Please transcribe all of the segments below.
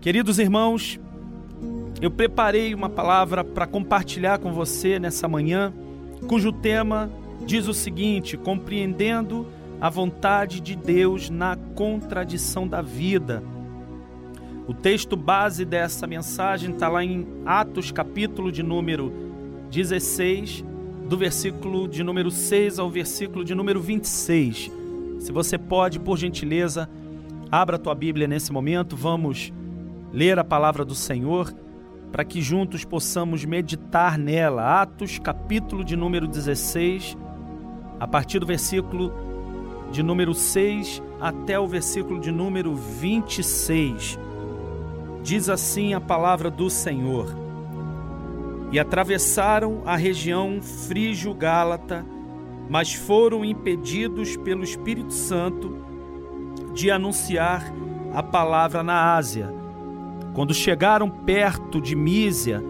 Queridos irmãos, eu preparei uma palavra para compartilhar com você nessa manhã, cujo tema diz o seguinte: compreendendo a vontade de Deus na contradição da vida. O texto base dessa mensagem está lá em Atos, capítulo de número 16, do versículo de número 6 ao versículo de número 26. Se você pode, por gentileza, abra a tua Bíblia nesse momento, vamos ler a palavra do Senhor para que juntos possamos meditar nela. Atos, capítulo de número 16, a partir do versículo de número 6 até o versículo de número 26. Diz assim a palavra do Senhor: E atravessaram a região frígio-gálata, mas foram impedidos pelo Espírito Santo de anunciar a palavra na Ásia quando chegaram perto de Mísia,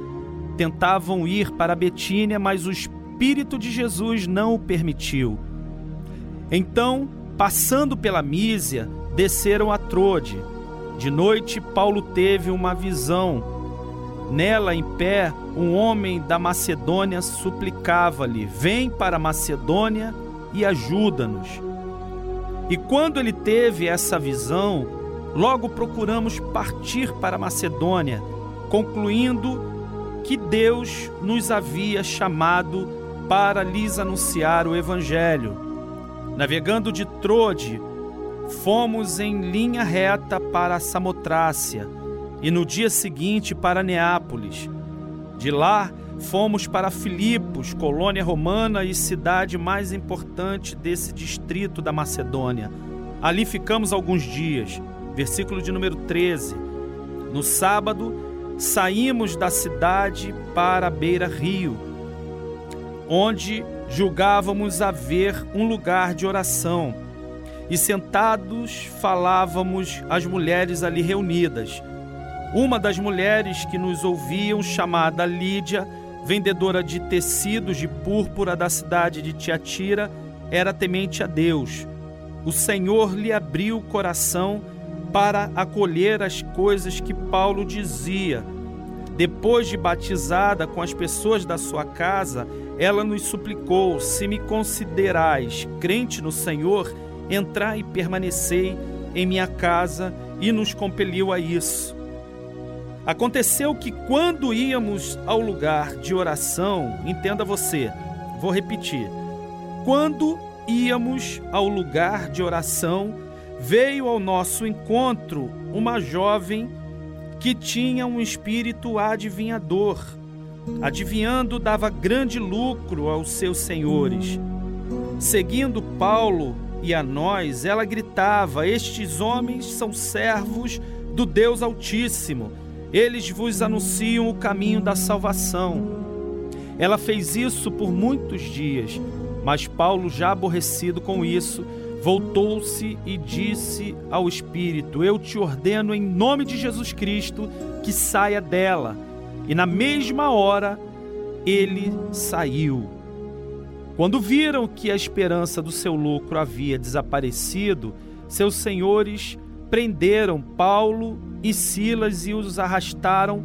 tentavam ir para Betínia, mas o Espírito de Jesus não o permitiu. Então, passando pela Mísia, desceram a Trode. De noite, Paulo teve uma visão. Nela, em pé, um homem da Macedônia suplicava-lhe: Vem para a Macedônia e ajuda-nos. E quando ele teve essa visão, Logo procuramos partir para Macedônia, concluindo que Deus nos havia chamado para lhes anunciar o Evangelho. Navegando de Trode, fomos em linha reta para Samotrácia e no dia seguinte para Neápolis. De lá, fomos para Filipos, colônia romana e cidade mais importante desse distrito da Macedônia. Ali ficamos alguns dias versículo de número 13. No sábado, saímos da cidade para a beira-rio, onde julgávamos haver um lugar de oração. E sentados falávamos às mulheres ali reunidas. Uma das mulheres que nos ouviam, chamada Lídia, vendedora de tecidos de púrpura da cidade de Tiatira, era temente a Deus. O Senhor lhe abriu o coração para acolher as coisas que Paulo dizia. Depois de batizada com as pessoas da sua casa, ela nos suplicou: Se me considerais crente no Senhor, entrai e permanecei em minha casa, e nos compeliu a isso. Aconteceu que quando íamos ao lugar de oração, entenda você, vou repetir. Quando íamos ao lugar de oração, veio ao nosso encontro uma jovem que tinha um espírito adivinhador. Adivinhando, dava grande lucro aos seus senhores. Seguindo Paulo e a nós, ela gritava: Estes homens são servos do Deus Altíssimo. Eles vos anunciam o caminho da salvação. Ela fez isso por muitos dias, mas Paulo, já aborrecido com isso, voltou-se e disse ao espírito: Eu te ordeno em nome de Jesus Cristo que saia dela. E na mesma hora ele saiu. Quando viram que a esperança do seu lucro havia desaparecido, seus senhores prenderam Paulo e Silas e os arrastaram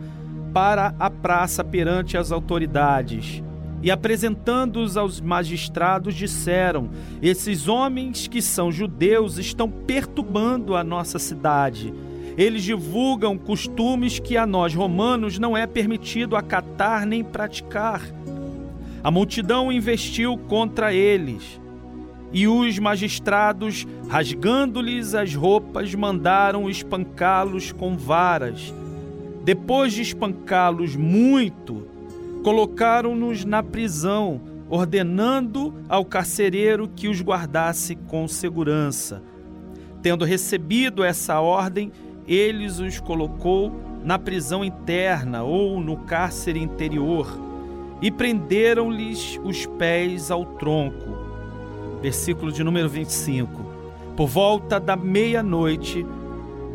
para a praça perante as autoridades e apresentando-os aos magistrados, disseram: Esses homens que são judeus estão perturbando a nossa cidade. Eles divulgam costumes que a nós romanos não é permitido acatar nem praticar. A multidão investiu contra eles. E os magistrados, rasgando-lhes as roupas, mandaram espancá-los com varas. Depois de espancá-los muito, colocaram-nos na prisão, ordenando ao carcereiro que os guardasse com segurança. Tendo recebido essa ordem, eles os colocou na prisão interna ou no cárcere interior e prenderam-lhes os pés ao tronco. Versículo de número 25. Por volta da meia-noite,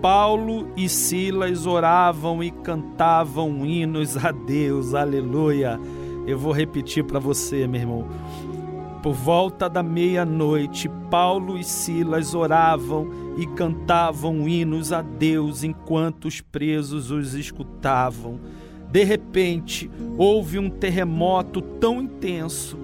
Paulo e Silas oravam e cantavam hinos a Deus, aleluia. Eu vou repetir para você, meu irmão. Por volta da meia-noite, Paulo e Silas oravam e cantavam hinos a Deus enquanto os presos os escutavam. De repente, houve um terremoto tão intenso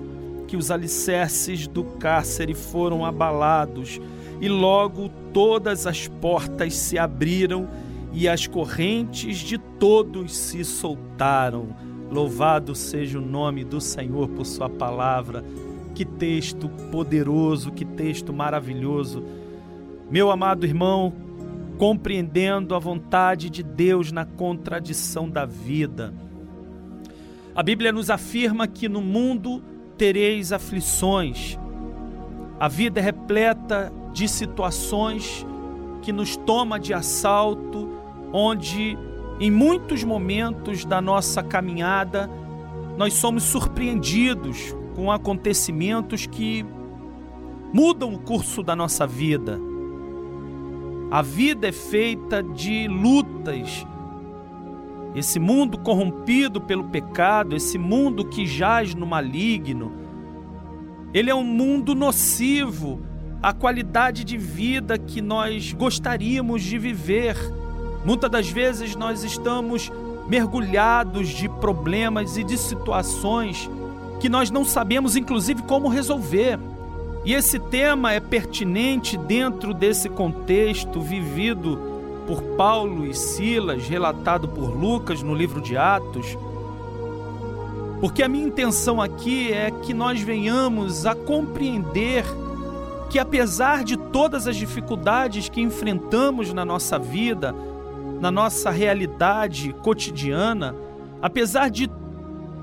que os alicerces do cárcere foram abalados e logo todas as portas se abriram e as correntes de todos se soltaram. Louvado seja o nome do Senhor por Sua palavra. Que texto poderoso, que texto maravilhoso. Meu amado irmão, compreendendo a vontade de Deus na contradição da vida. A Bíblia nos afirma que no mundo tereis aflições. A vida é repleta de situações que nos toma de assalto, onde em muitos momentos da nossa caminhada nós somos surpreendidos com acontecimentos que mudam o curso da nossa vida. A vida é feita de lutas. Esse mundo corrompido pelo pecado, esse mundo que jaz no maligno, ele é um mundo nocivo à qualidade de vida que nós gostaríamos de viver. Muitas das vezes nós estamos mergulhados de problemas e de situações que nós não sabemos, inclusive, como resolver. E esse tema é pertinente dentro desse contexto vivido por Paulo e Silas, relatado por Lucas no livro de Atos. Porque a minha intenção aqui é que nós venhamos a compreender que, apesar de todas as dificuldades que enfrentamos na nossa vida, na nossa realidade cotidiana, apesar de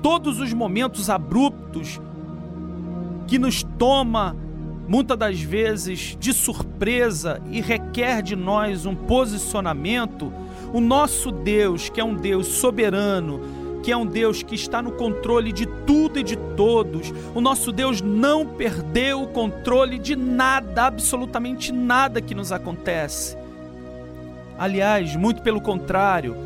todos os momentos abruptos que nos toma muitas das vezes de surpresa e requer de nós um posicionamento, o nosso Deus, que é um Deus soberano, que é um Deus que está no controle de tudo e de todos, o nosso Deus não perdeu o controle de nada, absolutamente nada que nos acontece. Aliás, muito pelo contrário,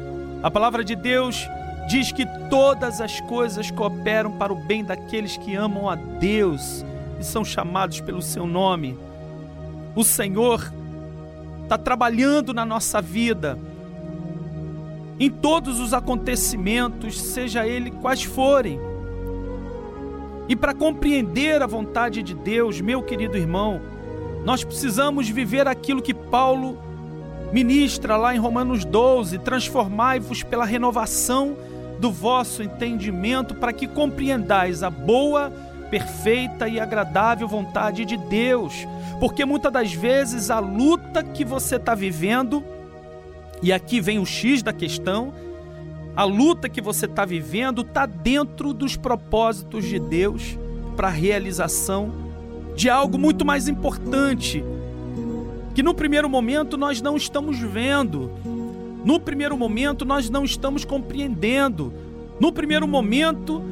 a palavra de Deus diz que todas as coisas cooperam para o bem daqueles que amam a Deus e são chamados pelo seu nome. O Senhor está trabalhando na nossa vida, em todos os acontecimentos, seja ele quais forem. E para compreender a vontade de Deus, meu querido irmão, nós precisamos viver aquilo que Paulo ministra lá em Romanos 12: transformai-vos pela renovação do vosso entendimento, para que compreendais a boa, perfeita e agradável vontade de Deus. Porque muitas das vezes a luta que você está vivendo, e aqui vem o X da questão, a luta que você está vivendo está dentro dos propósitos de Deus para a realização de algo muito mais importante, que no primeiro momento nós não estamos vendo, no primeiro momento nós não estamos compreendendo, no primeiro momento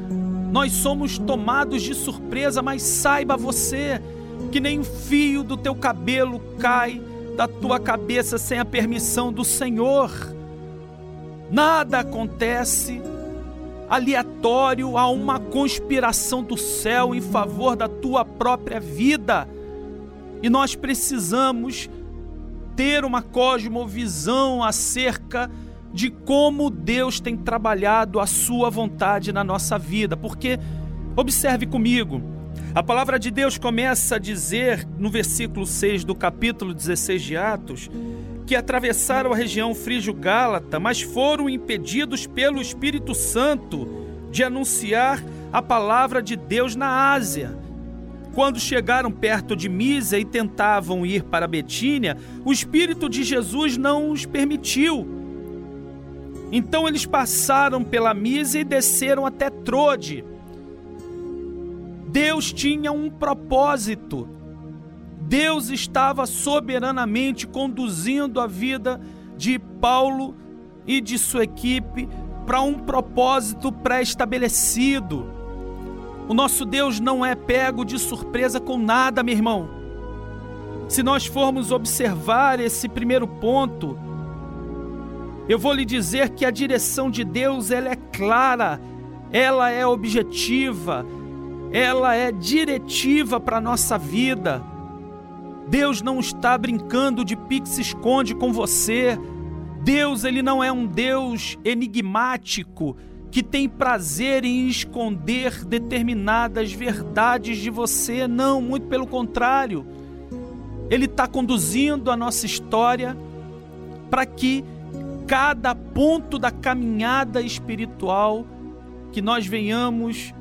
nós somos tomados de surpresa, mas saiba você que nem um fio do teu cabelo cai da tua cabeça sem a permissão do Senhor. Nada acontece aleatório a uma conspiração do céu em favor da tua própria vida. E nós precisamos ter uma cosmovisão acerca de como Deus tem trabalhado a sua vontade na nossa vida. Porque, observe comigo, a palavra de Deus começa a dizer no versículo 6 do capítulo 16 de Atos que atravessaram a região frígio-gálata, mas foram impedidos pelo Espírito Santo de anunciar a palavra de Deus na Ásia. Quando chegaram perto de Mísia e tentavam ir para Betínia, o Espírito de Jesus não os permitiu. Então eles passaram pela Mísia e desceram até Trode. Deus tinha um propósito. Deus estava soberanamente conduzindo a vida de Paulo e de sua equipe para um propósito pré-estabelecido. O nosso Deus não é pego de surpresa com nada, meu irmão. Se nós formos observar esse primeiro ponto, eu vou lhe dizer que a direção de Deus ela é clara, ela é objetiva, ela é diretiva para a nossa vida. Deus não está brincando de pique-se-esconde com você. Deus, ele não é um Deus enigmático que tem prazer em esconder determinadas verdades de você. Não, muito pelo contrário. Ele está conduzindo a nossa história para que cada ponto da caminhada espiritual que nós venhamos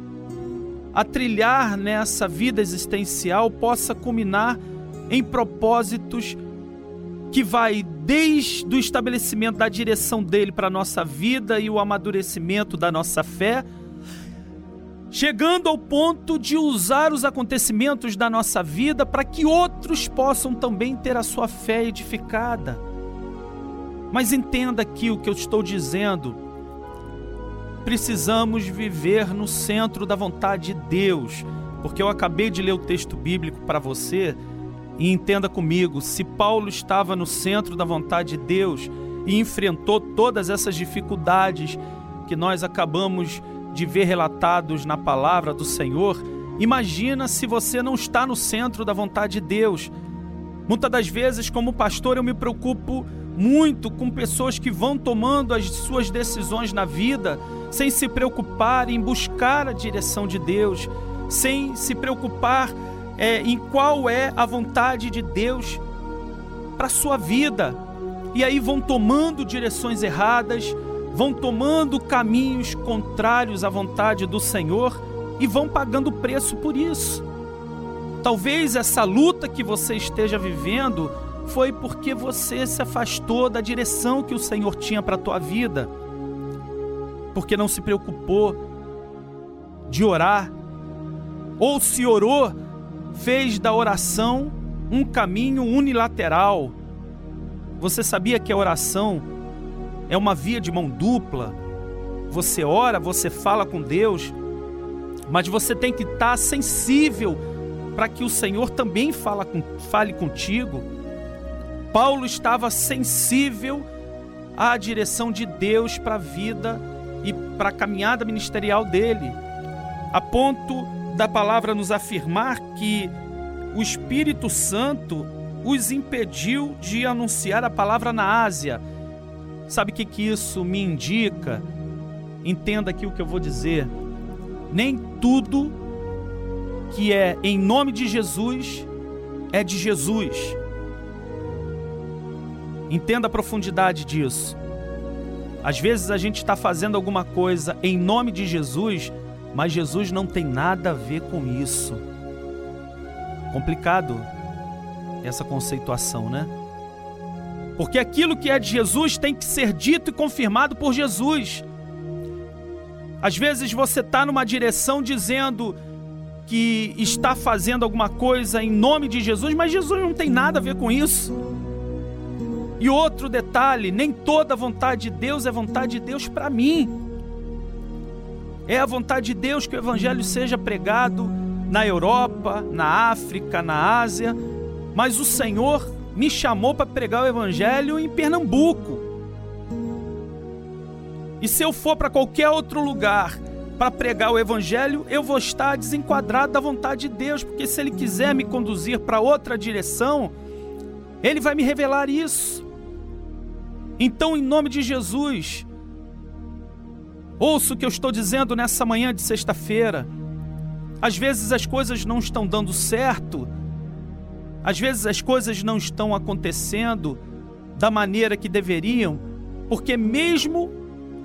a trilhar nessa vida existencial possa culminar em propósitos que vai desde o estabelecimento da direção dele para a nossa vida e o amadurecimento da nossa fé, chegando ao ponto de usar os acontecimentos da nossa vida para que outros possam também ter a sua fé edificada. Mas entenda aqui o que eu estou dizendo. Precisamos viver no centro da vontade de Deus, porque eu acabei de ler o texto bíblico para você e entenda comigo: se Paulo estava no centro da vontade de Deus e enfrentou todas essas dificuldades que nós acabamos de ver relatados na palavra do Senhor, imagina se você não está no centro da vontade de Deus. Muitas das vezes, como pastor, eu me preocupo muito com pessoas que vão tomando as suas decisões na vida sem se preocupar em buscar a direção de Deus, sem se preocupar é, em qual é a vontade de Deus para sua vida. E aí vão tomando direções erradas, vão tomando caminhos contrários à vontade do Senhor e vão pagando preço por isso. Talvez essa luta que você esteja vivendo foi porque você se afastou da direção que o Senhor tinha para a tua vida. Porque não se preocupou de orar ou se orou fez da oração um caminho unilateral. Você sabia que a oração é uma via de mão dupla? Você ora, você fala com Deus, mas você tem que estar sensível para que o Senhor também fala com, fale contigo. Paulo estava sensível à direção de Deus para a vida e para a caminhada ministerial dele, a ponto da palavra nos afirmar que o Espírito Santo os impediu de anunciar a palavra na Ásia. Sabe o que, que isso me indica? Entenda aqui o que eu vou dizer. Nem tudo que é em nome de Jesus é de Jesus. Entenda a profundidade disso. Às vezes a gente está fazendo alguma coisa em nome de Jesus mas Jesus não tem nada a ver com isso. Complicado essa conceituação, né? Porque aquilo que é de Jesus tem que ser dito e confirmado por Jesus. Às vezes você está numa direção dizendo que está fazendo alguma coisa em nome de Jesus, mas Jesus não tem nada a ver com isso. E outro detalhe: nem toda vontade de Deus é vontade de Deus para mim. É a vontade de Deus que o Evangelho seja pregado na Europa, na África, na Ásia, mas o Senhor me chamou para pregar o Evangelho em Pernambuco. E se eu for para qualquer outro lugar para pregar o Evangelho, eu vou estar desenquadrado da vontade de Deus, porque se Ele quiser me conduzir para outra direção, Ele vai me revelar isso. Então, em nome de Jesus, Ouça o que eu estou dizendo nessa manhã de sexta-feira. Às vezes as coisas não estão dando certo, às vezes as coisas não estão acontecendo da maneira que deveriam, porque mesmo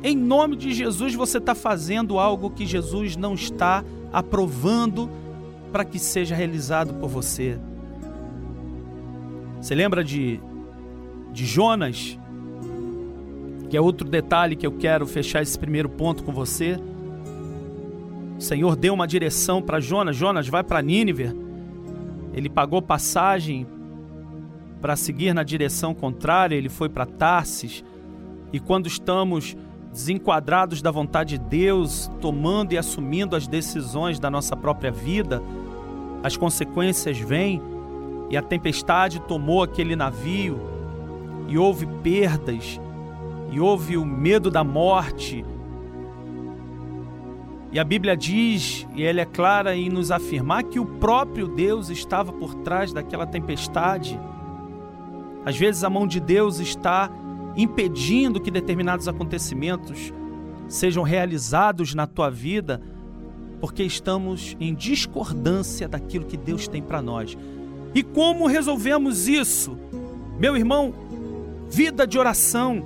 em nome de Jesus você está fazendo algo que Jesus não está aprovando para que seja realizado por você. Você lembra de, de Jonas? Que é outro detalhe que eu quero fechar esse primeiro ponto com você. O Senhor deu uma direção para Jonas: Jonas, vai para Nínive. Ele pagou passagem para seguir na direção contrária, ele foi para Tarsis. E quando estamos desenquadrados da vontade de Deus, tomando e assumindo as decisões da nossa própria vida, as consequências vêm e a tempestade tomou aquele navio e houve perdas e houve o medo da morte. E a Bíblia diz, e ela é clara em nos afirmar, que o próprio Deus estava por trás daquela tempestade. Às vezes a mão de Deus está impedindo que determinados acontecimentos sejam realizados na tua vida, porque estamos em discordância daquilo que Deus tem para nós. E como resolvemos isso? Meu irmão, vida de oração.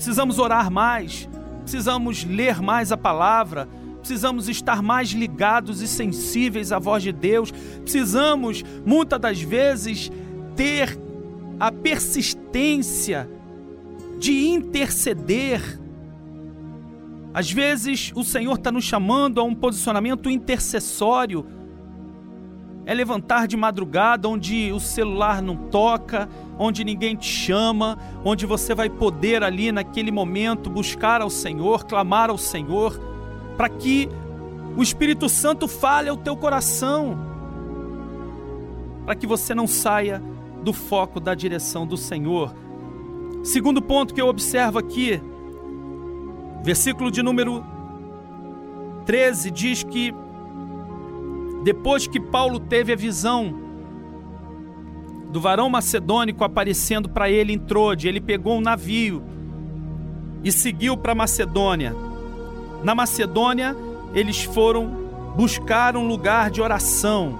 Precisamos orar mais, precisamos ler mais a palavra, precisamos estar mais ligados e sensíveis à voz de Deus, precisamos, muitas das vezes, ter a persistência de interceder. Às vezes, o Senhor está nos chamando a um posicionamento intercessório é levantar de madrugada onde o celular não toca, onde ninguém te chama, onde você vai poder ali naquele momento buscar ao Senhor, clamar ao Senhor, para que o Espírito Santo fale ao teu coração, para que você não saia do foco da direção do Senhor. Segundo ponto que eu observo aqui, versículo de número 13 diz que depois que Paulo teve a visão do varão macedônico aparecendo para ele em Trode, ele pegou um navio e seguiu para Macedônia. Na Macedônia, eles foram buscar um lugar de oração.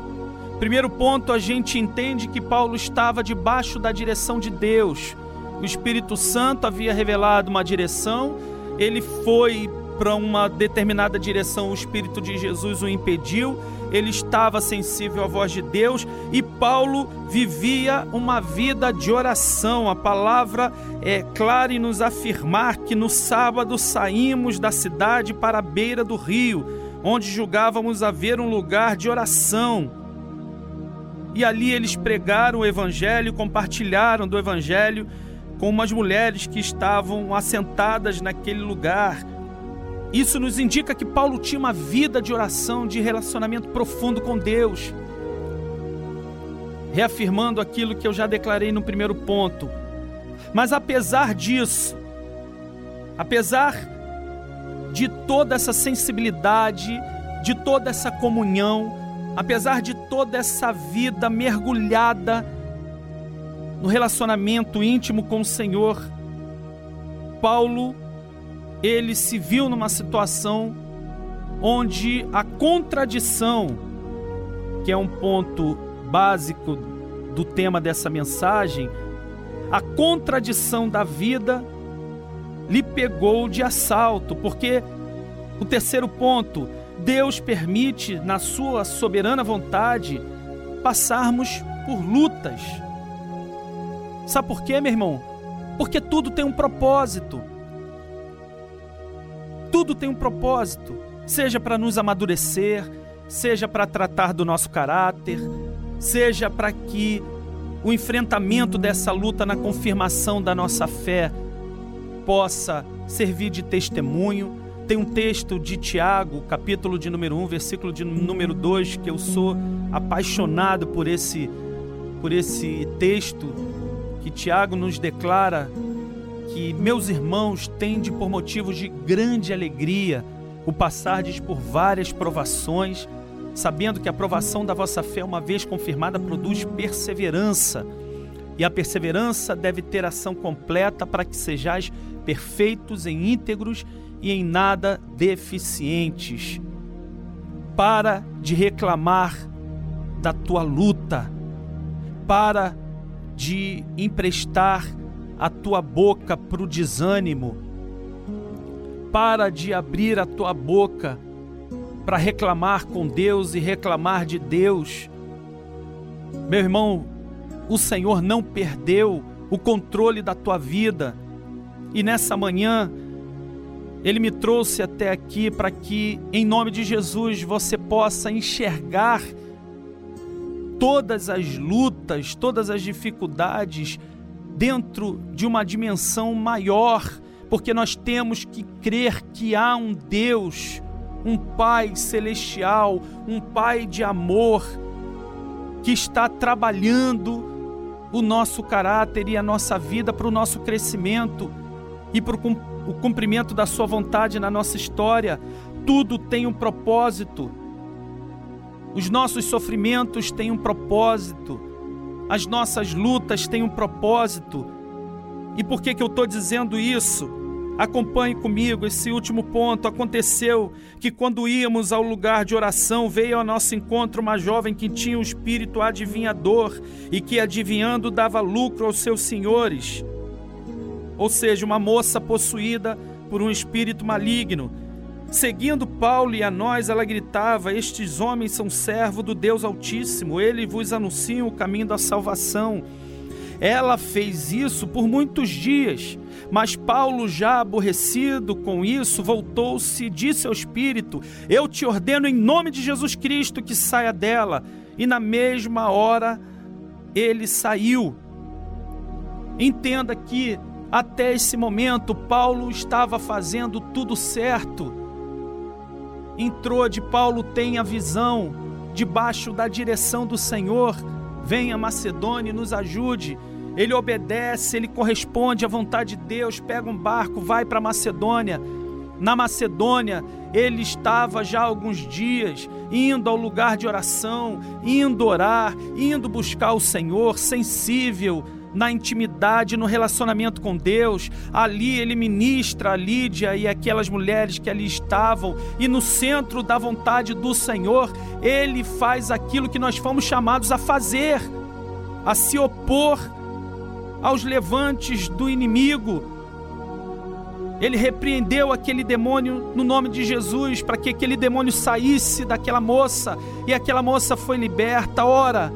Primeiro ponto, a gente entende que Paulo estava debaixo da direção de Deus. O Espírito Santo havia revelado uma direção, ele foi para uma determinada direção, o Espírito de Jesus o impediu, ele estava sensível à voz de Deus e Paulo vivia uma vida de oração. A palavra é clara em nos afirmar que no sábado saímos da cidade para a beira do rio, onde julgávamos haver um lugar de oração. E ali eles pregaram o evangelho, compartilharam do evangelho com umas mulheres que estavam assentadas naquele lugar. Isso nos indica que Paulo tinha uma vida de oração, de relacionamento profundo com Deus. Reafirmando aquilo que eu já declarei no primeiro ponto. Mas apesar disso, apesar de toda essa sensibilidade, de toda essa comunhão, apesar de toda essa vida mergulhada no relacionamento íntimo com o Senhor, Paulo ele se viu numa situação onde a contradição, que é um ponto básico do tema dessa mensagem, a contradição da vida lhe pegou de assalto, porque o terceiro ponto, Deus permite, na sua soberana vontade, passarmos por lutas. Sabe por quê, meu irmão? Porque tudo tem um propósito. Tudo tem um propósito, seja para nos amadurecer, seja para tratar do nosso caráter, seja para que o enfrentamento dessa luta na confirmação da nossa fé possa servir de testemunho. Tem um texto de Tiago, capítulo de número 1, versículo de número 2, que eu sou apaixonado por esse por esse texto que Tiago nos declara que meus irmãos tende por motivos de grande alegria o passardes por várias provações, sabendo que a provação da vossa fé, uma vez confirmada, produz perseverança. E a perseverança deve ter ação completa para que sejais perfeitos em íntegros e em nada deficientes. Para de reclamar da tua luta, para de emprestar a tua boca para o desânimo. Para de abrir a tua boca para reclamar com Deus e reclamar de Deus. Meu irmão, o Senhor não perdeu o controle da tua vida. E nessa manhã, Ele me trouxe até aqui para que, em nome de Jesus, você possa enxergar todas as lutas, todas as dificuldades dentro de uma dimensão maior, porque nós temos que crer que há um Deus, um Pai celestial, um Pai de amor, que está trabalhando o nosso caráter e a nossa vida para o nosso crescimento e para o cumprimento da Sua vontade na nossa história. tudo tem um propósito. Os nossos sofrimentos têm um propósito. As nossas lutas têm um propósito. E por que, que eu estou dizendo isso? Acompanhe comigo esse último ponto. Aconteceu que, quando íamos ao lugar de oração, veio ao nosso encontro uma jovem que tinha um espírito adivinhador e que, adivinhando, dava lucro aos seus senhores. Ou seja, uma moça possuída por um espírito maligno. Seguindo Paulo e a nós, ela gritava: Estes homens são servos do Deus Altíssimo, eles vos anunciam o caminho da salvação. Ela fez isso por muitos dias mas Paulo, já aborrecido com isso, voltou-se e disse ao espírito: Eu te ordeno em nome de Jesus Cristo que saia dela. E na mesma hora ele saiu. Entenda que até esse momento Paulo estava fazendo tudo certo. Entrou de Paulo tem a visão debaixo da direção do Senhor. Venha Macedônia e nos ajude ele obedece, ele corresponde à vontade de Deus, pega um barco, vai para Macedônia. Na Macedônia, ele estava já há alguns dias indo ao lugar de oração, indo orar, indo buscar o Senhor, sensível na intimidade, no relacionamento com Deus. Ali ele ministra a Lídia e aquelas mulheres que ali estavam, e no centro da vontade do Senhor, ele faz aquilo que nós fomos chamados a fazer, a se opor aos levantes do inimigo. Ele repreendeu aquele demônio no nome de Jesus para que aquele demônio saísse daquela moça e aquela moça foi liberta. Ora,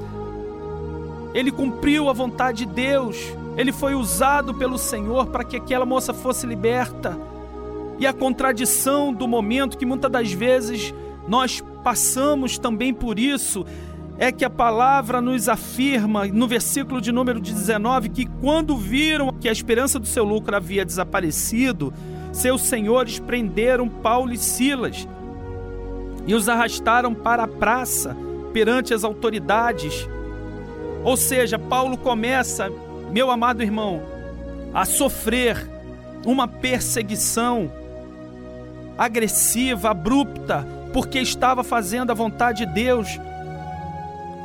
ele cumpriu a vontade de Deus, ele foi usado pelo Senhor para que aquela moça fosse liberta. E a contradição do momento que muitas das vezes nós passamos também por isso é que a palavra nos afirma, no versículo de número 19, que quando viram que a esperança do seu lucro havia desaparecido, seus senhores prenderam Paulo e Silas e os arrastaram para a praça perante as autoridades. Ou seja, Paulo começa, meu amado irmão, a sofrer uma perseguição agressiva, abrupta, porque estava fazendo a vontade de Deus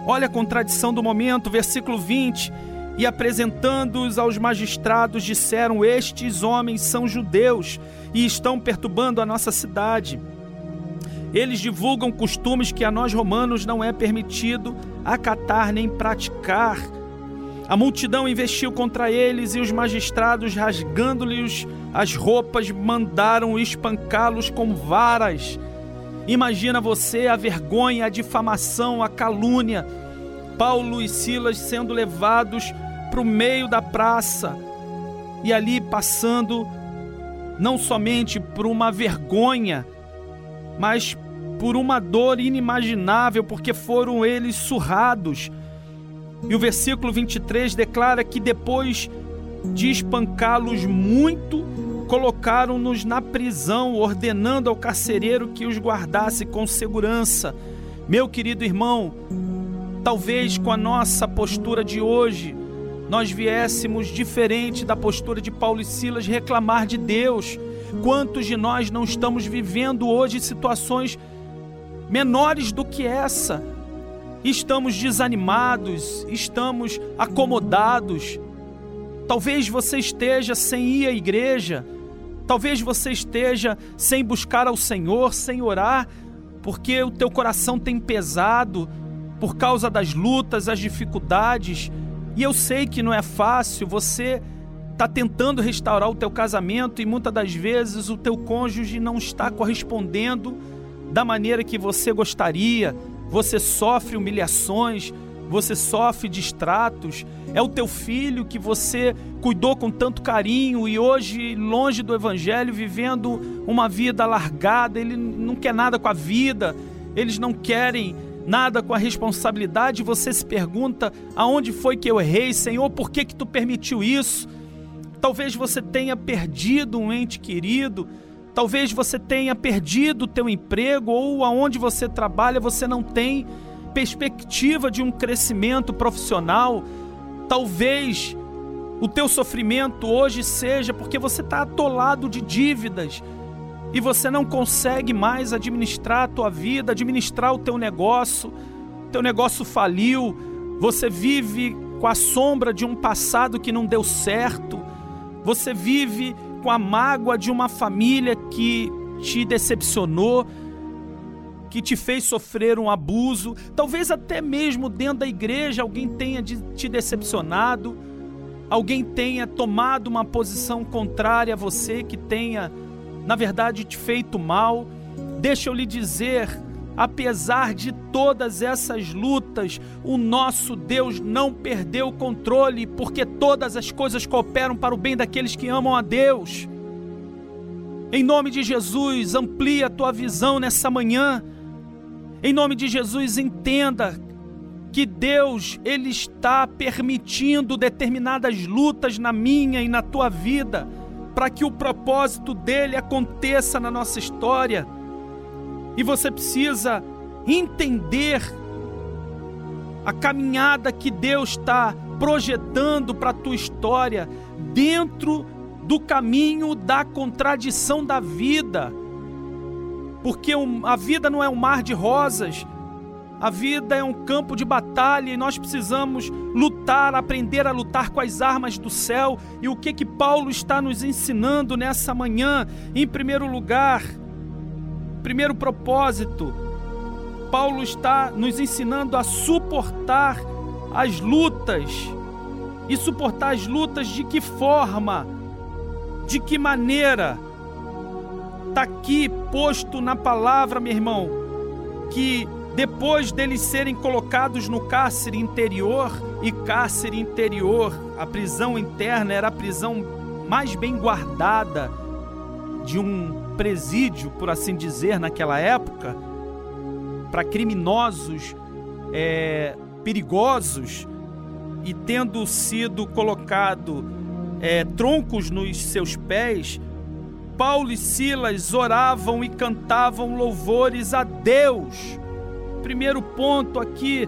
Olha a contradição do momento, versículo 20. E apresentando-os aos magistrados, disseram: Estes homens são judeus e estão perturbando a nossa cidade. Eles divulgam costumes que a nós romanos não é permitido acatar nem praticar. A multidão investiu contra eles e os magistrados, rasgando-lhes as roupas, mandaram espancá-los com varas. Imagina você a vergonha, a difamação, a calúnia. Paulo e Silas sendo levados para o meio da praça e ali passando não somente por uma vergonha, mas por uma dor inimaginável, porque foram eles surrados. E o versículo 23 declara que depois de espancá-los muito, colocaram-nos na prisão, ordenando ao carcereiro que os guardasse com segurança. Meu querido irmão, talvez com a nossa postura de hoje, nós viéssemos diferente da postura de Paulo e Silas reclamar de Deus. Quantos de nós não estamos vivendo hoje situações menores do que essa? Estamos desanimados, estamos acomodados. Talvez você esteja sem ir à igreja, Talvez você esteja sem buscar ao Senhor, sem orar, porque o teu coração tem pesado por causa das lutas, as dificuldades. E eu sei que não é fácil, você está tentando restaurar o teu casamento e muitas das vezes o teu cônjuge não está correspondendo da maneira que você gostaria. Você sofre humilhações, você sofre distratos, é o teu filho que você cuidou com tanto carinho e hoje, longe do Evangelho, vivendo uma vida largada, ele não quer nada com a vida, eles não querem nada com a responsabilidade. Você se pergunta: aonde foi que eu errei, Senhor? Por que, que tu permitiu isso? Talvez você tenha perdido um ente querido. Talvez você tenha perdido o teu emprego ou aonde você trabalha você não tem perspectiva de um crescimento profissional, talvez o teu sofrimento hoje seja porque você está atolado de dívidas. e você não consegue mais administrar a tua vida, administrar o teu negócio, teu negócio faliu, você vive com a sombra de um passado que não deu certo, você vive com a mágoa de uma família que te decepcionou, que te fez sofrer um abuso, talvez até mesmo dentro da igreja alguém tenha te decepcionado, alguém tenha tomado uma posição contrária a você, que tenha, na verdade, te feito mal. Deixa eu lhe dizer, apesar de todas essas lutas, o nosso Deus não perdeu o controle, porque todas as coisas cooperam para o bem daqueles que amam a Deus. Em nome de Jesus, amplia a tua visão nessa manhã. Em nome de Jesus, entenda que Deus ele está permitindo determinadas lutas na minha e na tua vida, para que o propósito dele aconteça na nossa história. E você precisa entender a caminhada que Deus está projetando para a tua história dentro do caminho da contradição da vida. Porque a vida não é um mar de rosas, a vida é um campo de batalha e nós precisamos lutar, aprender a lutar com as armas do céu. E o que que Paulo está nos ensinando nessa manhã? Em primeiro lugar, primeiro propósito, Paulo está nos ensinando a suportar as lutas. E suportar as lutas de que forma? De que maneira? Está aqui posto na palavra, meu irmão, que depois deles serem colocados no cárcere interior, e cárcere interior, a prisão interna era a prisão mais bem guardada de um presídio, por assim dizer, naquela época, para criminosos é, perigosos, e tendo sido colocado é, troncos nos seus pés, Paulo e Silas oravam e cantavam louvores a Deus. Primeiro ponto aqui,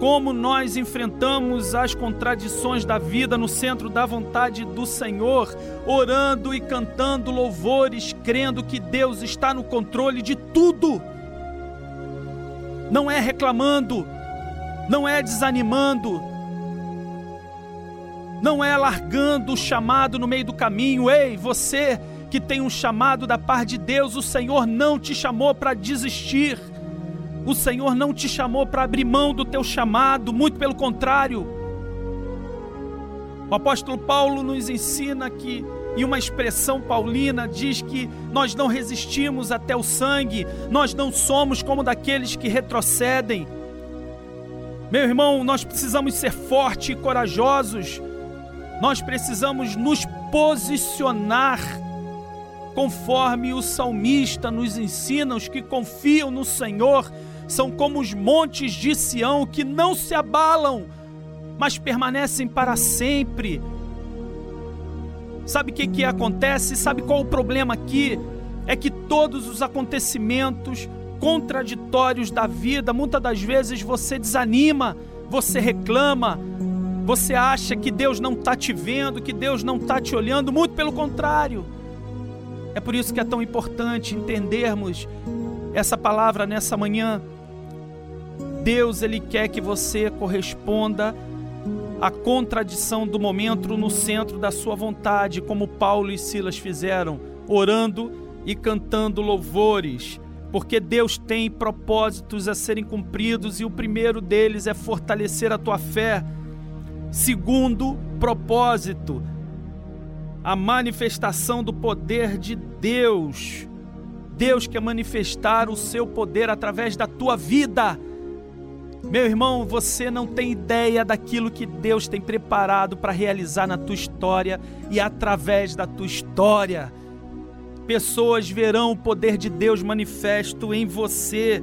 como nós enfrentamos as contradições da vida no centro da vontade do Senhor, orando e cantando louvores, crendo que Deus está no controle de tudo. Não é reclamando, não é desanimando, não é largando o chamado no meio do caminho. Ei, você que tem um chamado da parte de Deus, o Senhor não te chamou para desistir. O Senhor não te chamou para abrir mão do teu chamado, muito pelo contrário. O apóstolo Paulo nos ensina que, em uma expressão paulina, diz que nós não resistimos até o sangue, nós não somos como daqueles que retrocedem. Meu irmão, nós precisamos ser fortes e corajosos nós precisamos nos posicionar conforme o salmista nos ensina, os que confiam no Senhor são como os montes de Sião que não se abalam, mas permanecem para sempre. Sabe o que, que acontece? Sabe qual o problema aqui? É que todos os acontecimentos contraditórios da vida, muitas das vezes você desanima, você reclama, você acha que Deus não está te vendo, que Deus não está te olhando, muito pelo contrário. É por isso que é tão importante entendermos essa palavra nessa manhã. Deus, Ele quer que você corresponda à contradição do momento no centro da sua vontade, como Paulo e Silas fizeram, orando e cantando louvores, porque Deus tem propósitos a serem cumpridos e o primeiro deles é fortalecer a tua fé Segundo propósito, a manifestação do poder de Deus. Deus quer manifestar o seu poder através da tua vida. Meu irmão, você não tem ideia daquilo que Deus tem preparado para realizar na tua história e através da tua história. Pessoas verão o poder de Deus manifesto em você,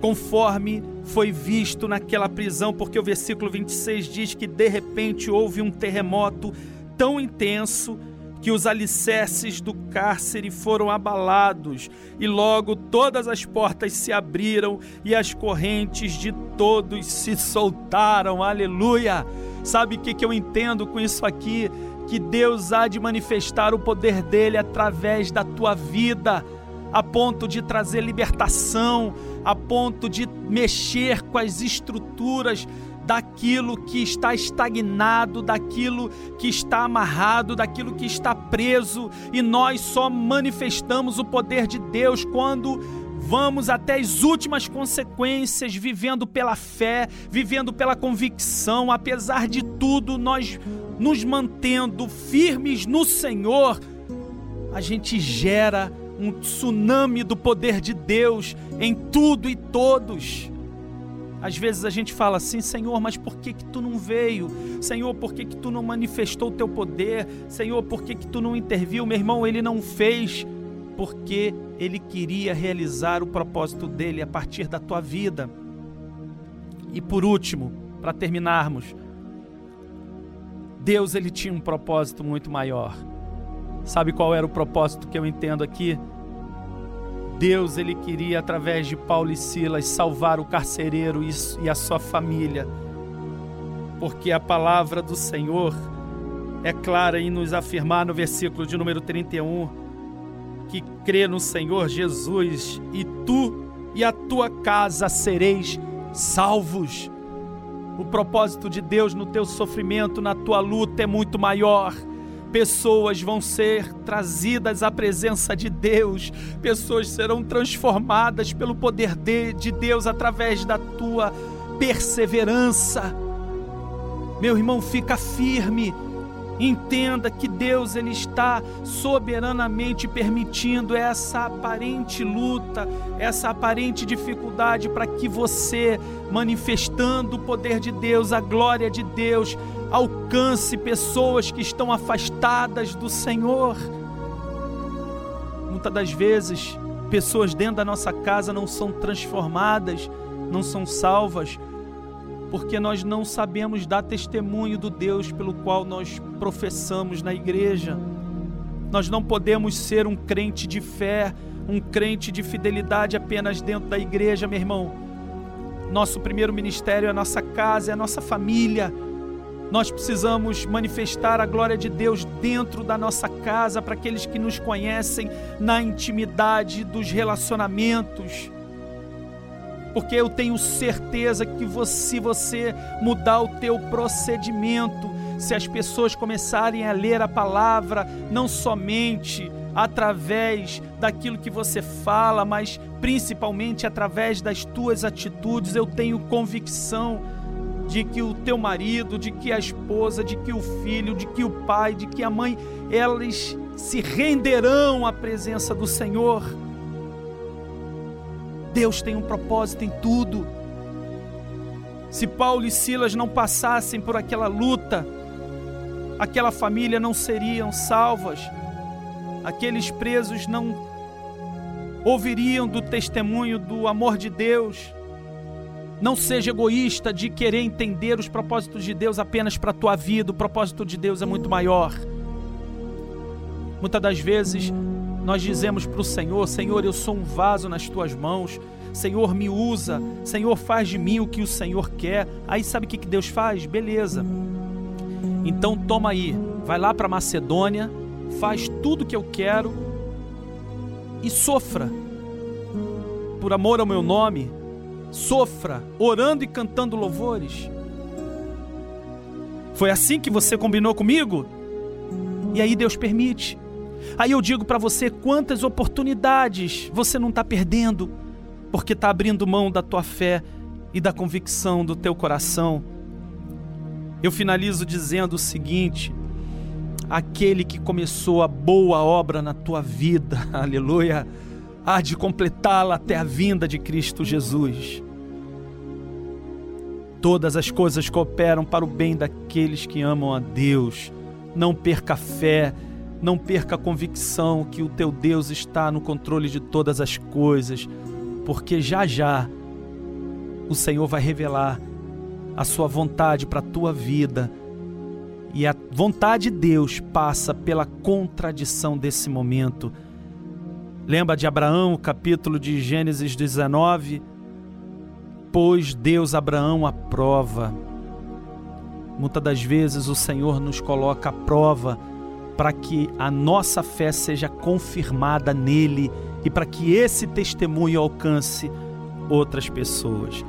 conforme foi visto naquela prisão, porque o versículo 26 diz que de repente houve um terremoto tão intenso que os alicerces do cárcere foram abalados, e logo todas as portas se abriram e as correntes de todos se soltaram. Aleluia! Sabe o que, que eu entendo com isso aqui? que Deus há de manifestar o poder dele através da tua vida, a ponto de trazer libertação, a ponto de mexer com as estruturas daquilo que está estagnado, daquilo que está amarrado, daquilo que está preso, e nós só manifestamos o poder de Deus quando vamos até as últimas consequências, vivendo pela fé, vivendo pela convicção, apesar de tudo, nós nos mantendo firmes no Senhor, a gente gera um tsunami do poder de Deus em tudo e todos. Às vezes a gente fala assim, Senhor, mas por que que tu não veio? Senhor, por que que tu não manifestou o teu poder? Senhor, por que que tu não interviu? Meu irmão, ele não fez porque ele queria realizar o propósito dele a partir da tua vida. E por último, para terminarmos, Deus ele tinha um propósito muito maior. Sabe qual era o propósito que eu entendo aqui? Deus ele queria através de Paulo e Silas salvar o carcereiro e a sua família. Porque a palavra do Senhor é clara em nos afirmar no versículo de número 31 que crê no Senhor Jesus e tu e a tua casa sereis salvos. O propósito de Deus no teu sofrimento, na tua luta é muito maior pessoas vão ser trazidas à presença de Deus, pessoas serão transformadas pelo poder de, de Deus através da tua perseverança. Meu irmão, fica firme Entenda que Deus ele está soberanamente permitindo essa aparente luta, essa aparente dificuldade para que você, manifestando o poder de Deus, a glória de Deus, alcance pessoas que estão afastadas do Senhor. Muitas das vezes, pessoas dentro da nossa casa não são transformadas, não são salvas porque nós não sabemos dar testemunho do Deus pelo qual nós professamos na igreja. Nós não podemos ser um crente de fé, um crente de fidelidade apenas dentro da igreja, meu irmão. Nosso primeiro ministério é a nossa casa, é a nossa família. Nós precisamos manifestar a glória de Deus dentro da nossa casa para aqueles que nos conhecem na intimidade dos relacionamentos porque eu tenho certeza que você, se você mudar o teu procedimento, se as pessoas começarem a ler a palavra, não somente através daquilo que você fala, mas principalmente através das tuas atitudes, eu tenho convicção de que o teu marido, de que a esposa, de que o filho, de que o pai, de que a mãe, elas se renderão à presença do Senhor Deus tem um propósito em tudo. Se Paulo e Silas não passassem por aquela luta, aquela família não seriam salvas, aqueles presos não ouviriam do testemunho do amor de Deus. Não seja egoísta de querer entender os propósitos de Deus apenas para a tua vida, o propósito de Deus é muito maior. Muitas das vezes nós dizemos para o Senhor: Senhor, eu sou um vaso nas tuas mãos. Senhor, me usa. Senhor, faz de mim o que o Senhor quer. Aí sabe o que Deus faz? Beleza. Então toma aí, vai lá para Macedônia, faz tudo o que eu quero e sofra. Por amor ao meu nome, sofra, orando e cantando louvores. Foi assim que você combinou comigo? E aí Deus permite. Aí eu digo para você quantas oportunidades você não está perdendo, porque está abrindo mão da tua fé e da convicção do teu coração. Eu finalizo dizendo o seguinte: aquele que começou a boa obra na tua vida, aleluia, há de completá-la até a vinda de Cristo Jesus. Todas as coisas cooperam para o bem daqueles que amam a Deus. Não perca a fé, não perca a convicção que o teu Deus está no controle de todas as coisas, porque já já o Senhor vai revelar a sua vontade para a tua vida. E a vontade de Deus passa pela contradição desse momento. Lembra de Abraão, o capítulo de Gênesis 19? Pois Deus Abraão a prova Muitas das vezes o Senhor nos coloca à prova para que a nossa fé seja confirmada nele e para que esse testemunho alcance outras pessoas.